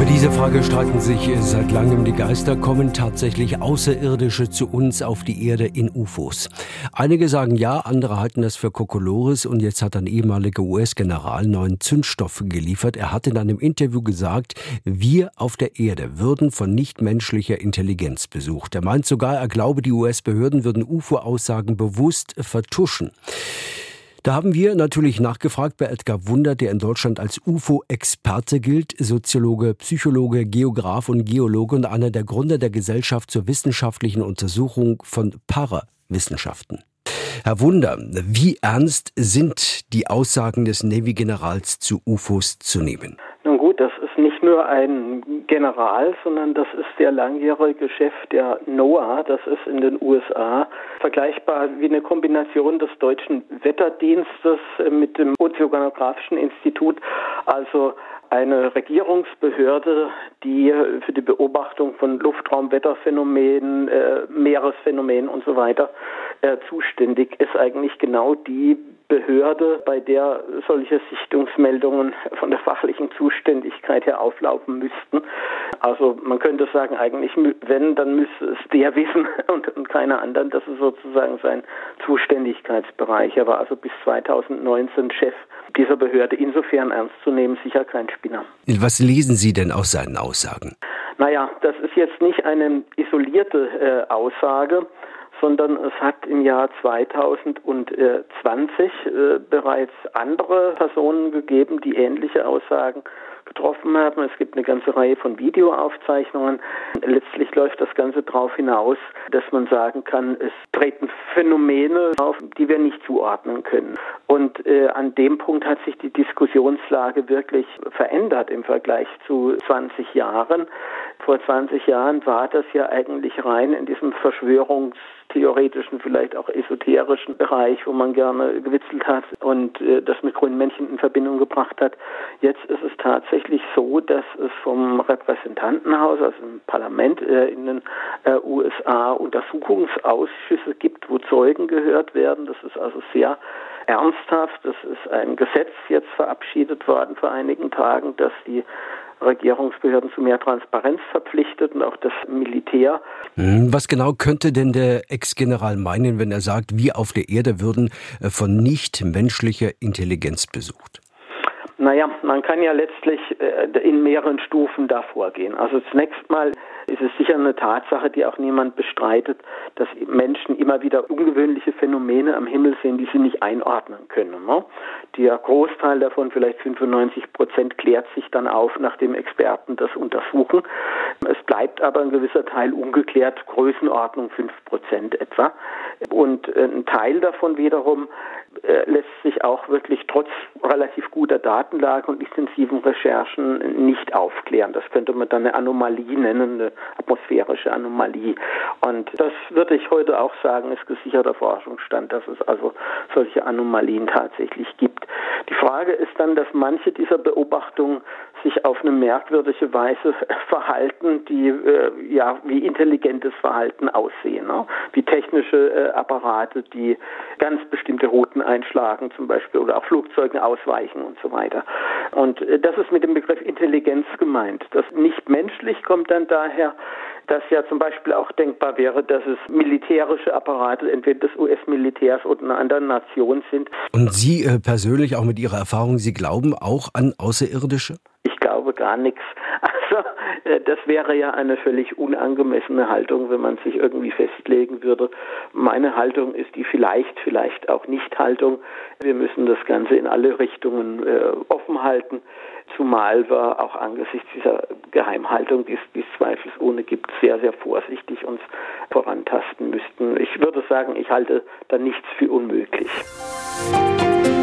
Über diese Frage streiten sich seit langem die Geister. Kommen tatsächlich Außerirdische zu uns auf die Erde in UFOs? Einige sagen ja, andere halten das für Kokolores und jetzt hat ein ehemaliger US-General neuen Zündstoff geliefert. Er hat in einem Interview gesagt, wir auf der Erde würden von nichtmenschlicher Intelligenz besucht. Er meint sogar, er glaube, die US-Behörden würden UFO-Aussagen bewusst vertuschen. Da haben wir natürlich nachgefragt bei Edgar Wunder, der in Deutschland als UFO-Experte gilt, Soziologe, Psychologe, Geograf und Geologe und einer der Gründer der Gesellschaft zur wissenschaftlichen Untersuchung von Parawissenschaften. Herr Wunder, wie ernst sind die Aussagen des Navy-Generals zu UFOs zu nehmen? Nun gut, das ist nicht nur ein General, sondern das ist der langjährige Chef der NOAA, das ist in den USA, vergleichbar wie eine Kombination des deutschen Wetterdienstes mit dem Ozeanographischen Institut, also eine Regierungsbehörde, die für die Beobachtung von Luftraumwetterphänomenen, äh, Meeresphänomenen und so weiter äh, zuständig ist, eigentlich genau die Behörde, bei der solche Sichtungsmeldungen von der fachlichen Zuständigkeit her auflaufen müssten. Also man könnte sagen, eigentlich, wenn, dann müsste es der wissen und, und keiner anderen. Das ist sozusagen sein Zuständigkeitsbereich. Er war also bis 2019 Chef dieser Behörde. Insofern ernst zu nehmen, sicher kein Spinner. Was lesen Sie denn aus seinen Aussagen? Naja, das ist jetzt nicht eine isolierte äh, Aussage sondern es hat im Jahr 2020 äh, bereits andere Personen gegeben, die ähnliche Aussagen getroffen haben. Es gibt eine ganze Reihe von Videoaufzeichnungen. Letztlich läuft das Ganze darauf hinaus, dass man sagen kann, es treten Phänomene auf, die wir nicht zuordnen können. Und äh, an dem Punkt hat sich die Diskussionslage wirklich verändert im Vergleich zu 20 Jahren. Vor 20 Jahren war das ja eigentlich rein in diesem Verschwörungstheoretischen, vielleicht auch esoterischen Bereich, wo man gerne gewitzelt hat und äh, das mit grünen Männchen in Verbindung gebracht hat. Jetzt ist es tatsächlich so, dass es vom Repräsentantenhaus, also im Parlament äh, in den äh, USA, Untersuchungsausschüsse gibt, wo Zeugen gehört werden. Das ist also sehr ernsthaft. Es ist ein Gesetz jetzt verabschiedet worden vor einigen Tagen, das die Regierungsbehörden zu mehr Transparenz verpflichtet und auch das Militär. Hm, was genau könnte denn der Ex-General meinen, wenn er sagt, wir auf der Erde würden äh, von nicht menschlicher Intelligenz besucht? Naja, man kann ja letztlich äh, in mehreren Stufen da vorgehen. Also zunächst mal ist es sicher eine Tatsache, die auch niemand bestreitet, dass Menschen immer wieder ungewöhnliche Phänomene am Himmel sehen, die sie nicht einordnen können. Ne? Der Großteil davon, vielleicht 95 Prozent, klärt sich dann auf, nachdem Experten das untersuchen. Es bleibt aber ein gewisser Teil ungeklärt, Größenordnung 5 Prozent etwa. Und ein Teil davon wiederum lässt sich auch wirklich trotz relativ guter Datenlage und intensiven Recherchen nicht aufklären. Das könnte man dann eine Anomalie nennen, eine atmosphärische Anomalie. Und das würde ich heute auch sagen, ist gesicherter Forschungsstand, dass es also solche Anomalien tatsächlich gibt. Die Frage ist dann, dass manche dieser Beobachtungen sich auf eine merkwürdige Weise verhalten, die äh, ja wie intelligentes Verhalten aussehen, ne? wie technische äh, Apparate, die ganz bestimmte Routen einschlagen, zum Beispiel oder auch Flugzeugen ausweichen und so weiter. Und äh, das ist mit dem Begriff Intelligenz gemeint. Das nicht menschlich kommt dann daher, dass ja zum Beispiel auch denkbar wäre, dass es militärische Apparate entweder des US-Militärs oder einer anderen Nation sind. Und Sie äh, persönlich auch mit Ihrer Erfahrung, Sie glauben auch an Außerirdische? Ich glaube gar nichts. Äh, das wäre ja eine völlig unangemessene Haltung, wenn man sich irgendwie festlegen würde. Meine Haltung ist die vielleicht, vielleicht auch nicht Haltung. Wir müssen das Ganze in alle Richtungen äh, offen halten, zumal wir auch angesichts dieser Geheimhaltung, die es zweifelsohne gibt, sehr, sehr vorsichtig uns vorantasten müssten. Ich würde sagen, ich halte da nichts für unmöglich. Musik